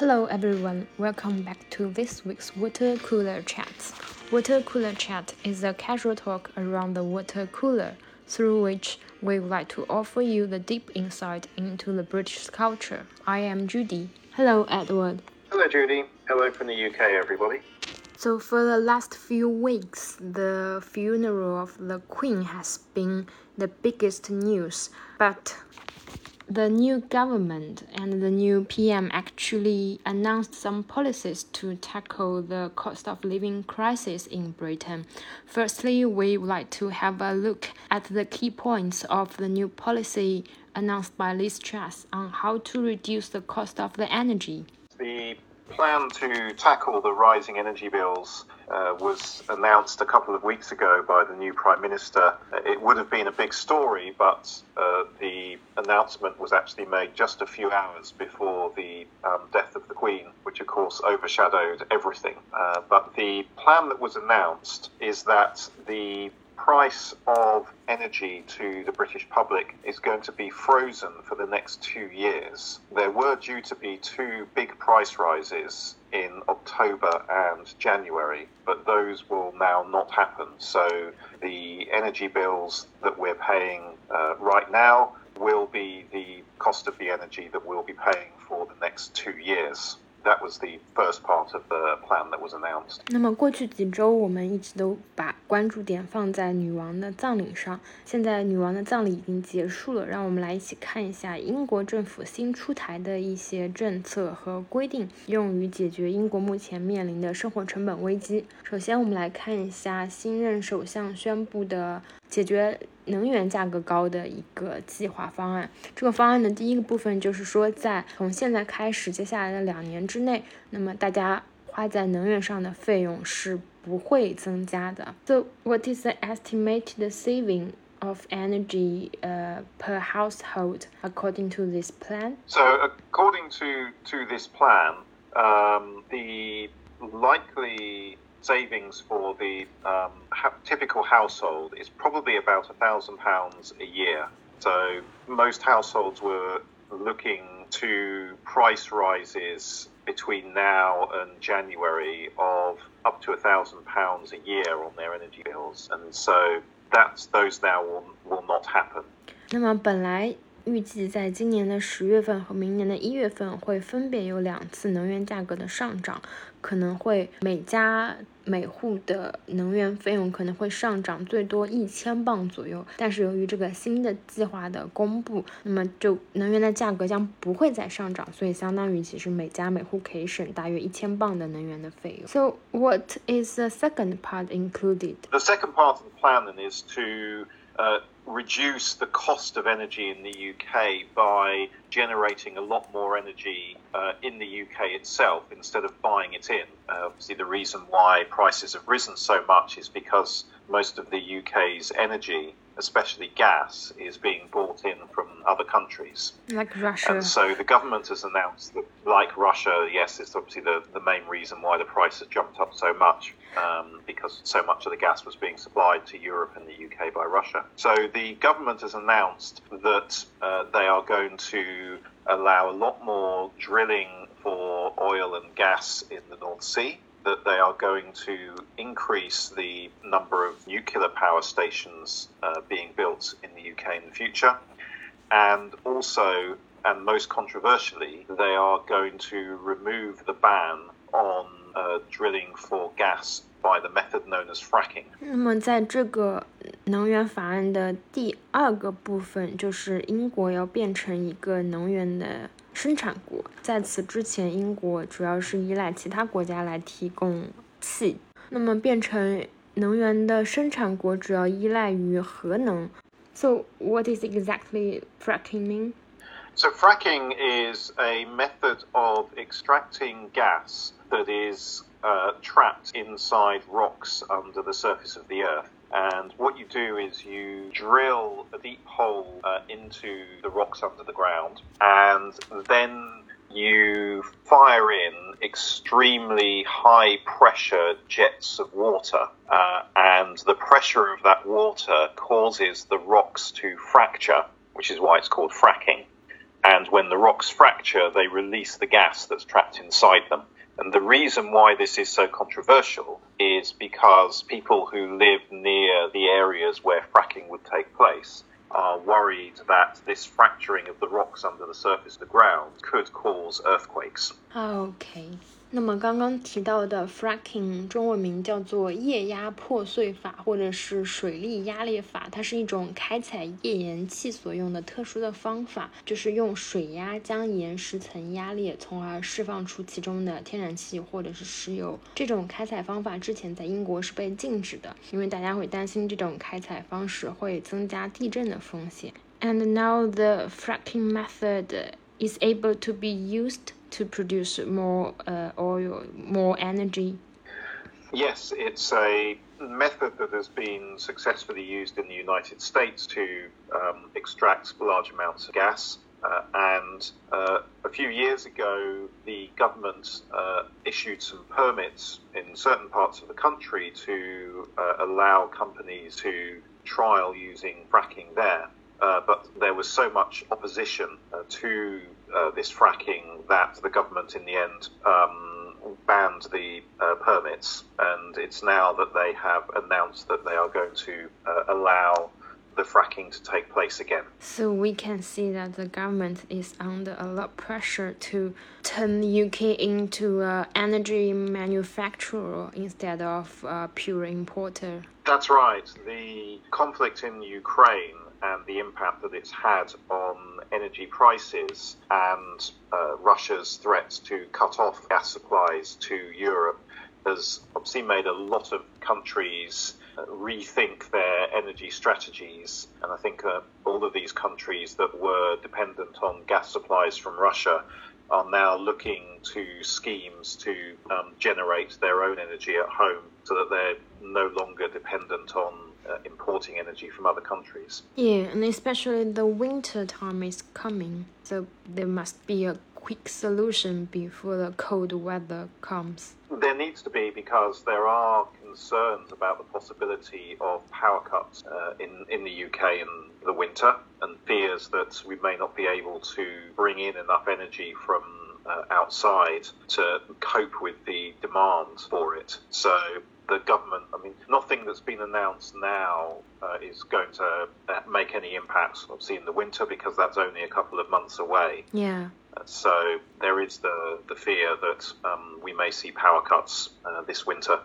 Hello everyone, welcome back to this week's Water Cooler Chat. Water Cooler Chat is a casual talk around the water cooler, through which we would like to offer you the deep insight into the British culture. I am Judy. Hello, Edward. Hello, Judy. Hello from the UK, everybody. So, for the last few weeks, the funeral of the Queen has been the biggest news. But the new government and the new PM actually announced some policies to tackle the cost of living crisis in Britain. Firstly, we would like to have a look at the key points of the new policy announced by Liz Truss on how to reduce the cost of the energy. Plan to tackle the rising energy bills uh, was announced a couple of weeks ago by the new Prime Minister. It would have been a big story, but uh, the announcement was actually made just a few hours before the um, death of the Queen, which of course overshadowed everything. Uh, but the plan that was announced is that the price of energy to the British public is going to be frozen for the next two years. There were due to be two big price rises in October and January, but those will now not happen. So the energy bills that we're paying uh, right now will be the cost of the energy that we'll be paying for the next two years. That was the first part of the plan that was announced. 那么过去几周，我们一直都把关注点放在女王的葬礼上。现在女王的葬礼已经结束了，让我们来一起看一下英国政府新出台的一些政策和规定，用于解决英国目前面临的生活成本危机。首先，我们来看一下新任首相宣布的解决。能源价格高的一个计划方案。这个方案的第一个部分就是说，在从现在开始，接下来的两年之内，那么大家花在能源上的费用是不会增加的。So what is the estimated saving of energy uh, per household according to this plan? So according to to this plan, um, the likely savings for the um, ha- typical household is probably about a thousand pounds a year. So most households were looking to price rises between now and January of up to a thousand pounds a year on their energy bills, and so that's those now will, will not happen. 那么本来 预计在今年的十月份和明年的一月份会分别有两次能源价格的上涨，可能会每家每户的能源费用可能会上涨最多一千磅左右。但是由于这个新的计划的公布，那么就能源的价格将不会再上涨，所以相当于其实每家每户可以省大约一千磅的能源的费用。So what is the second part included? The second part of the plan is to uh, reduce the cost of energy in the UK by generating a lot more energy uh, in the UK itself instead of buying it in. Uh, obviously, the reason why prices have risen so much is because most of the UK's energy, especially gas, is being bought in from other countries. Like Russia. And so the government has announced that, like Russia, yes, it's obviously the, the main reason why the price has jumped up so much um, because so much of the gas was being supplied to Europe and the UK by Russia. So the government has announced that uh, they are going to allow a lot more drilling for oil and gas in the North Sea That they are going to increase the number of nuclear power stations uh, being built in the UK in the future. And also, and most controversially, they are going to remove the ban on uh, drilling for gas by the method known as fracking. 那么，在这个能源法案的第二个部分，就是英国要变成一个能源的 生产国。在此之前，英国主要是依赖其他国家来提供气。那么，变成能源的生产国，主要依赖于核能。So, what is exactly fracking mean? So, fracking is a method of extracting gas that is uh, trapped inside rocks under the surface of the earth. And what you do is you drill a deep hole uh, into the rocks under the ground, and then you fire in extremely high pressure jets of water, uh, and the pressure of that water causes the rocks to fracture, which is why it's called fracking And when the rocks fracture, they release the gas that's trapped inside them. And the reason why this is so controversial is because people who live near the areas where fracking would take place are worried that this fracturing of the rocks under the surface of the ground could cause earthquakes. Okay. 那么刚刚提到的 fracking 中文名叫做液压破碎法，或者是水力压裂法，它是一种开采页岩气所用的特殊的方法，就是用水压将岩石层压裂，从而释放出其中的天然气或者是石油。这种开采方法之前在英国是被禁止的，因为大家会担心这种开采方式会增加地震的风险。And now the fracking method is able to be used to produce more uh, oil, more energy? Yes, it's a method that has been successfully used in the United States to um, extract large amounts of gas. Uh, and uh, a few years ago, the government uh, issued some permits in certain parts of the country to uh, allow companies to trial using fracking there. Uh, but there was so much opposition uh, to uh, this fracking that the government in the end um, banned the uh, permits, and it's now that they have announced that they are going to uh, allow the fracking to take place again. So we can see that the government is under a lot of pressure to turn the UK into an energy manufacturer instead of a pure importer. That's right. The conflict in Ukraine and the impact that it's had on energy prices and uh, Russia's threats to cut off gas supplies to Europe has obviously made a lot of countries uh, rethink their energy strategies. And I think uh, all of these countries that were dependent on gas supplies from Russia are now looking to schemes to um, generate their own energy at home so that they're no longer dependent on uh, importing energy from other countries. Yeah, and especially the winter time is coming, so there must be a quick solution before the cold weather comes. There needs to be because there are concerns about the possibility of power cuts uh, in in the UK in the winter, and fears that we may not be able to bring in enough energy from uh, outside to cope with the demand for it. So the government, I mean, that's been announced now uh, is going to uh, make any impact, obviously, in the winter because that's only a couple of months away. Yeah. Uh, so there is the, the fear that um, we may see power cuts uh, this winter.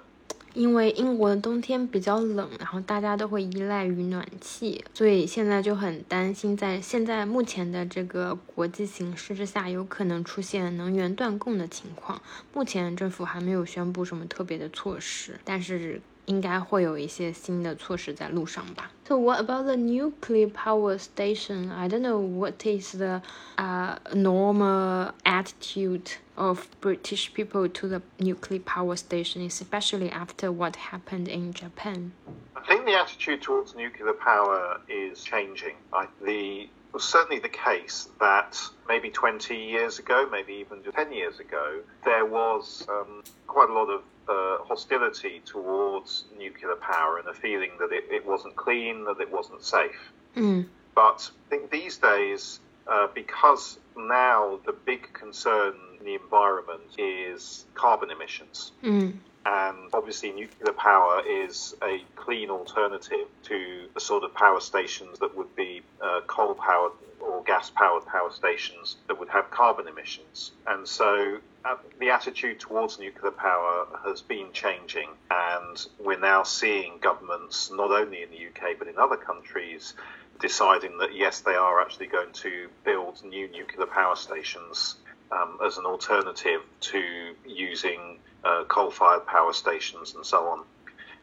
因为英国的冬天比较冷，然后大家都会依赖于暖气，所以现在就很担心，在现在目前的这个国际形势之下，有可能出现能源断供的情况。目前政府还没有宣布什么特别的措施，但是。 应该会有一些新的措施在路上吧。So what about the nuclear power station? I don't know what is the uh, normal attitude of British people to the nuclear power station, especially after what happened in Japan. I think the attitude towards nuclear power is changing. I, the was certainly the case that maybe 20 years ago, maybe even 10 years ago, there was um, quite a lot of uh, hostility towards nuclear power and a feeling that it, it wasn't clean, that it wasn't safe. Mm. But I think these days, uh, because now the big concern in the environment is carbon emissions. Mm. And obviously, nuclear power is a clean alternative to the sort of power stations that would be uh, coal powered or gas powered power stations that would have carbon emissions. And so uh, the attitude towards nuclear power has been changing, and we're now seeing governments, not only in the UK but in other countries, deciding that yes, they are actually going to build new nuclear power stations um, as an alternative to using uh, coal fired power stations and so on.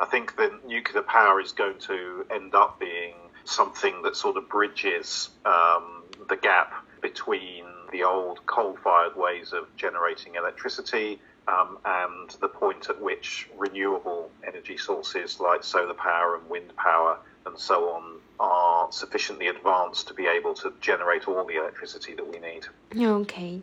I think that nuclear power is going to end up being something that sort of bridges um, the gap between the old coal fired ways of generating electricity um, and the point at which renewable energy sources like solar power and wind power and so on are sufficiently advanced to be able to generate all the electricity that we need. Okay.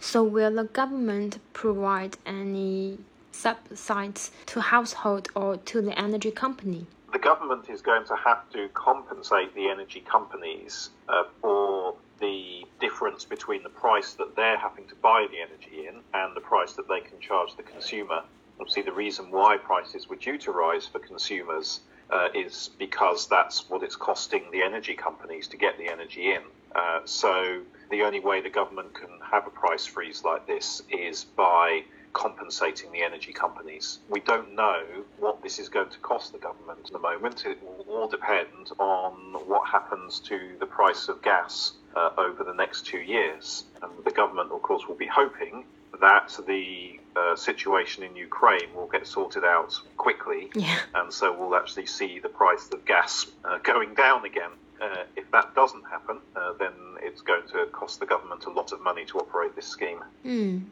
So will the government provide any subsidies to household or to the energy company? The government is going to have to compensate the energy companies uh, for the difference between the price that they're having to buy the energy in and the price that they can charge the consumer. Obviously, the reason why prices were due to rise for consumers uh, is because that's what it's costing the energy companies to get the energy in. Uh, so the only way the government can have a price freeze like this is by compensating the energy companies. We don't know what this is going to cost the government at the moment. It will all depend on what happens to the price of gas uh, over the next two years. And the government, of course, will be hoping that the uh, situation in Ukraine will get sorted out quickly, yeah. and so we'll actually see the price of gas uh, going down again. Uh, if that doesn't happen, uh, then it's going to cost the government a lot of money to operate this scheme. 嗯，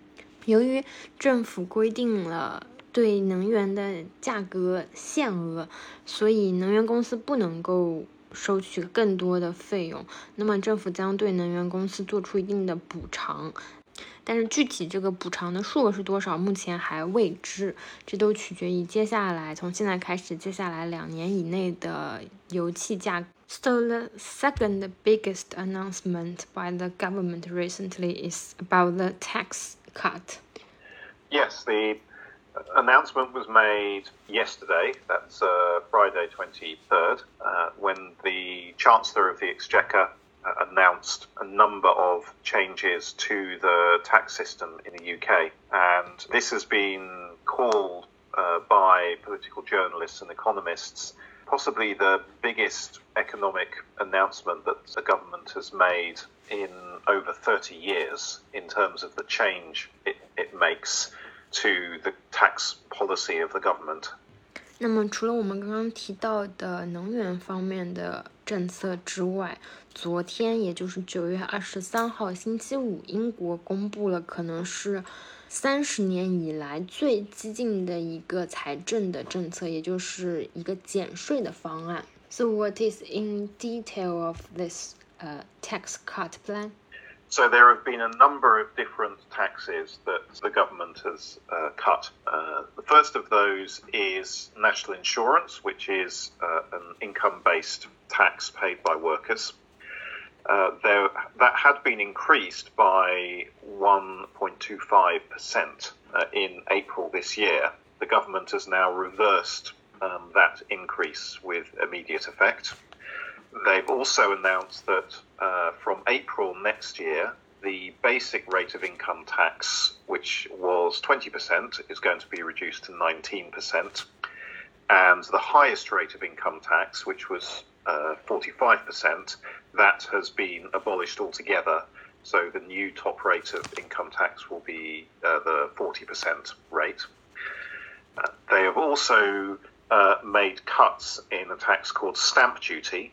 由于政府规定了对能源的价格限额，所以能源公司不能够收取更多的费用。那么政府将对能源公司做出一定的补偿。但是具体这个补偿的数额是多少，目前还未知，这都取决于接下来从现在开始，接下来两年以内的油气价。So the second biggest announcement by the government recently is about the tax cut. Yes, the announcement was made yesterday. That's uh, Friday, 23rd, uh, when the Chancellor of the Exchequer uh, announced a number of changes to the tax system in the UK. And this has been called uh, by political journalists and economists possibly the biggest economic announcement that the government has made in over 30 years in terms of the change it, it makes to the tax policy of the government. 那么，除了我们刚刚提到的能源方面的 政策之外，昨天也就是九月二十三号星期五，英国公布了可能是三十年以来最激进的一个财政的政策，也就是一个减税的方案。So what is in detail of this uh, tax cut plan? So there have been a number of different taxes that the government has uh, cut. Uh, the first of those is national insurance, which is uh, an income-based tax paid by workers. Uh, there, that had been increased by 1.25% uh, in April this year. The government has now reversed um, that increase with immediate effect. They've also announced that uh, from April next year, the basic rate of income tax, which was 20%, is going to be reduced to 19%. And the highest rate of income tax, which was uh, 45%, that has been abolished altogether. So the new top rate of income tax will be uh, the 40% rate. Uh, they have also uh, made cuts in a tax called stamp duty,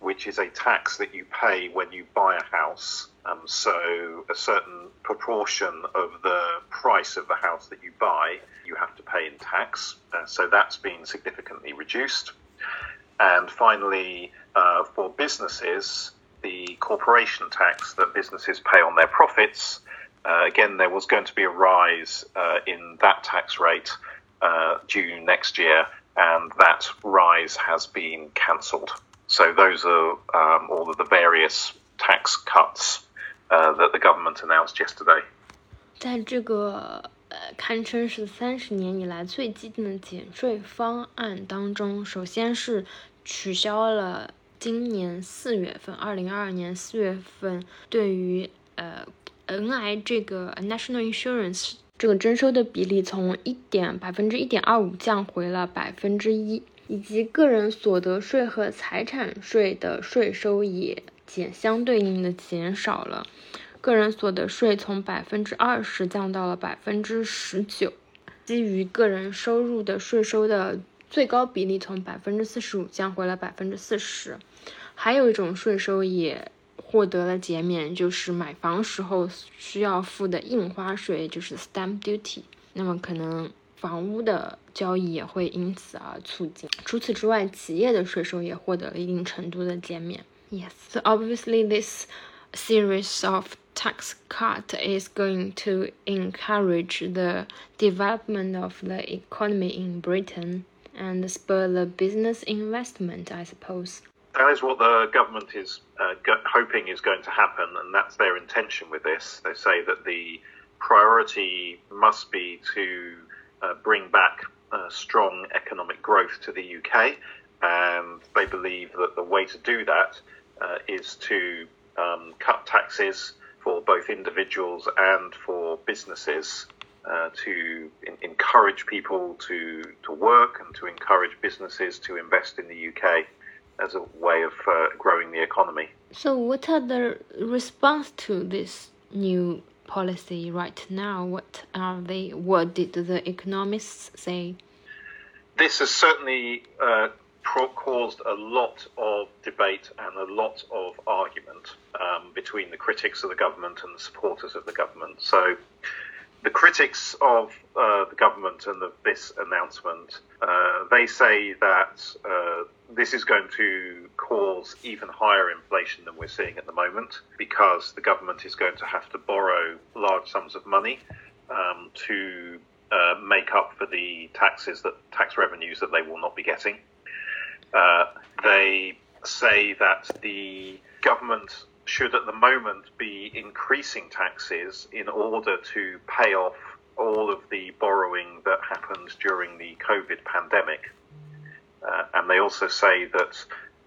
which is a tax that you pay when you buy a house. Um, so a certain proportion of the price of the house that you buy, you have to pay in tax. Uh, so that's been significantly reduced. And finally, uh, for businesses, the corporation tax that businesses pay on their profits, uh, again, there was going to be a rise uh, in that tax rate uh, due next year, and that rise has been cancelled. So those are um, all of the various tax cuts uh, that the government announced yesterday. 在这个 呃堪称是三十年以来最激进的减税方案当中，首先是取消了今年四月份，二零二二年四月份对于呃 NI 这个 National Insurance 这个征收的比例从一点百分之一点二五降回了百分之一，以及个人所得税和财产税的税收也减相对应的减少了，个人所得税从百分之二十降到了百分之十九，基于个人收入的税收的。最高比例从百分之四十五降回了百分之四十，还有一种税收也获得了减免，就是买房时候需要付的印花税，就是 stamp duty。那么可能房屋的交易也会因此而促进。除此之外，企业的税收也获得了一定程度的减免。Yes, so obviously this series of tax cut is going to encourage the development of the economy in Britain. and spur the business investment, I suppose. That is what the government is uh, go- hoping is going to happen, and that's their intention with this. They say that the priority must be to uh, bring back uh, strong economic growth to the UK, and they believe that the way to do that uh, is to um, cut taxes for both individuals and for businesses uh, to in- encourage people to, to work and to encourage businesses to invest in the UK as a way of uh, growing the economy. So, what are the response to this new policy right now? What are they? What did the economists say? This has certainly uh, caused a lot of debate and a lot of argument um, between the critics of the government and the supporters of the government. So the critics of uh, the government and the, this announcement, uh, they say that uh, this is going to cause even higher inflation than we're seeing at the moment because the government is going to have to borrow large sums of money um, to uh, make up for the taxes that tax revenues that they will not be getting. Uh, they say that the government should at the moment be increasing taxes in order to pay off all of the borrowing that happened during the COVID pandemic. Uh, and they also say that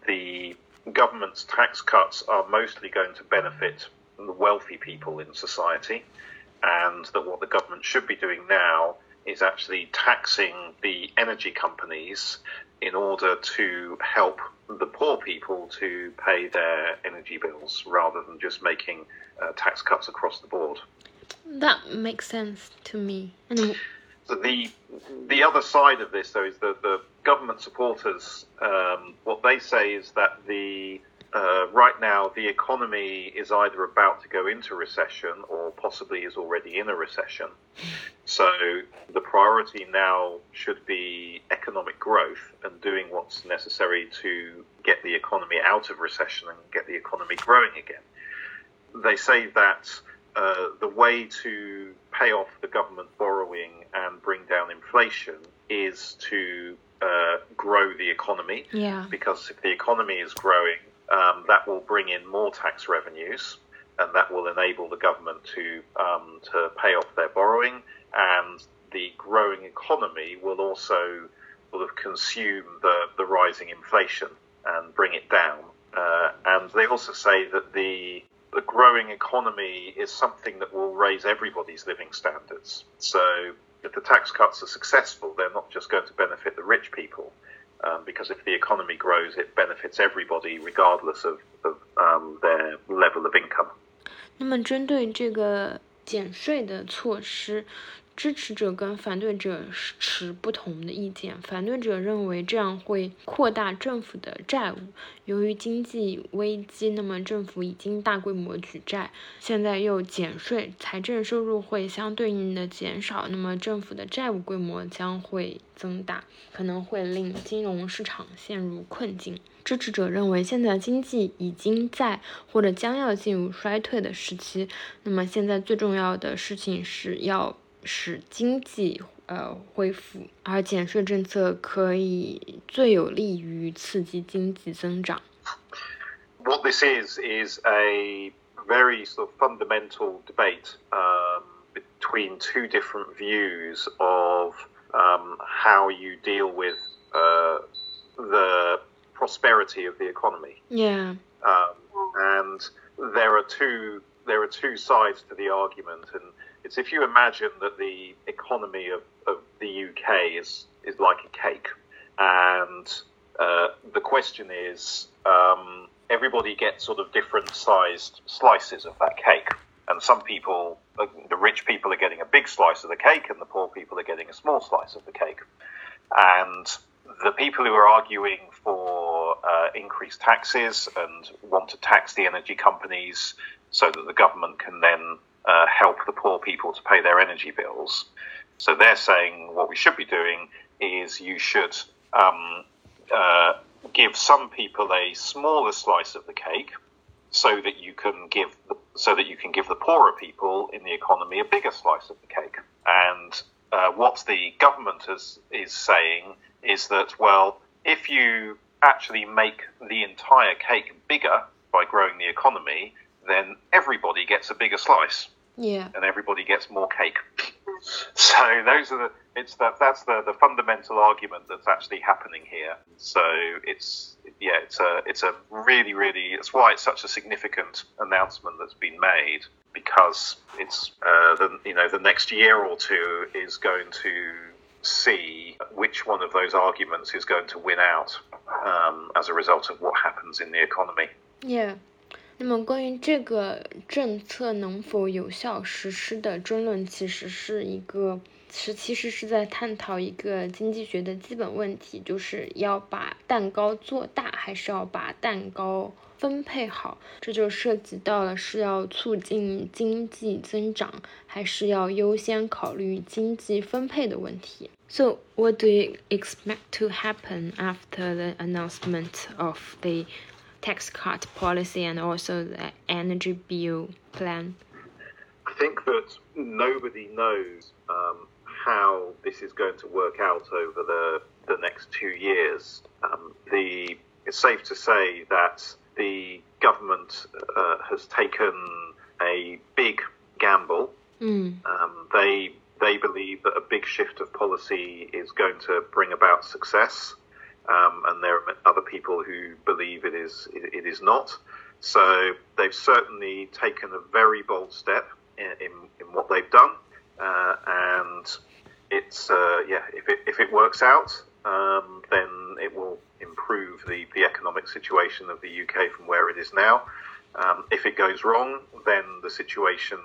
the government's tax cuts are mostly going to benefit the wealthy people in society, and that what the government should be doing now is actually taxing the energy companies in order to help the poor people to pay their energy bills rather than just making uh, tax cuts across the board. That makes sense to me. And so the the other side of this, though, is that the government supporters. Um, what they say is that the uh, right now the economy is either about to go into recession or possibly is already in a recession. So the priority now should be economic growth and doing what's necessary to get the economy out of recession and get the economy growing again. They say that uh, the way to pay off the government borrowing and bring down inflation is to uh, grow the economy. Yeah. Because if the economy is growing, um, that will bring in more tax revenues, and that will enable the government to um, to pay off their borrowing, and the growing economy will also sort of consume the, the rising inflation and bring it down. Uh, and they also say that the the growing economy is something that will raise everybody's living standards. So if the tax cuts are successful, they're not just going to benefit the rich people, um, because if the economy grows, it benefits everybody regardless of, of um, their level of income. 那么，针对这个 减税的措施，支持者跟反对者持不同的意见。反对者认为这样会扩大政府的债务。由于经济危机，那么政府已经大规模举债，现在又减税，财政收入会相对应的减少，那么政府的债务规模将会增大，可能会令金融市场陷入困境。支持者认为，现在经济已经在或者将要进入衰退的时期，那么现在最重要的事情是要。使经济呃恢复，而减税政策可以最有利于刺激经济增长。What this is is a very sort of fundamental debate um, between two different views of um, how you deal with uh, the prosperity of the economy. Yeah. Um, and there are two there are two sides to the argument, and it's if you imagine that the economy of, of the UK is is like a cake, and uh, the question is um, everybody gets sort of different sized slices of that cake, and some people, uh, the rich people, are getting a big slice of the cake, and the poor people are getting a small slice of the cake, and the people who are arguing for increased taxes and want to tax the energy companies so that the government can then uh, help the poor people to pay their energy bills. So they're saying what we should be doing is you should um, uh, give some people a smaller slice of the cake, so that you can give the, so that you can give the poorer people in the economy a bigger slice of the cake. And uh, what the government is is saying is that well, if you actually make the entire cake bigger by growing the economy, then everybody gets a bigger slice. Yeah. And everybody gets more cake. so those are the it's that that's the, the fundamental argument that's actually happening here. So it's yeah, it's a it's a really really it's why it's such a significant announcement that's been made because it's uh, the you know the next year or two is going to see which one of those arguments is going to win out um, as a result of what happens in the economy. Yeah. 那么关于这个政策能否有效实施的争论，其实是一个 是其实是在探讨一个经济学的基本问题，就是要把蛋糕做大，还是要把蛋糕分配好？这就涉及到了是要促进经济增长，还是要优先考虑经济分配的问题。So, what do you expect to happen after the announcement of the tax cut policy and also the energy bill plan? I think that nobody knows um, how this is going to work out over the, the next two years. Um, the, it's safe to say that the government uh, has taken a big gamble. Mm. Um, they they believe that a big shift of policy is going to bring about success um, and there are other people who believe it is it, it is not. So they've certainly taken a very bold step in, in, in what they've done, uh, and it's uh, yeah if it if it works out, um, then it will improve the the economic situation of the UK from where it is now. Um, if it goes wrong, then the situation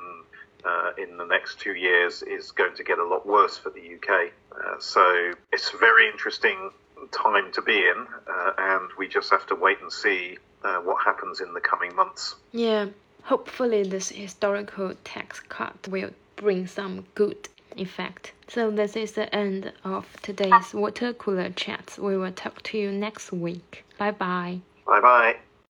uh, in the next two years is going to get a lot worse for the UK. Uh, so it's very interesting time to be in, uh, and we just have to wait and see uh, what happens in the coming months. Yeah, hopefully this historical tax cut will bring some good effect. So this is the end of today's water cooler chats. We will talk to you next week. Bye bye. Bye bye.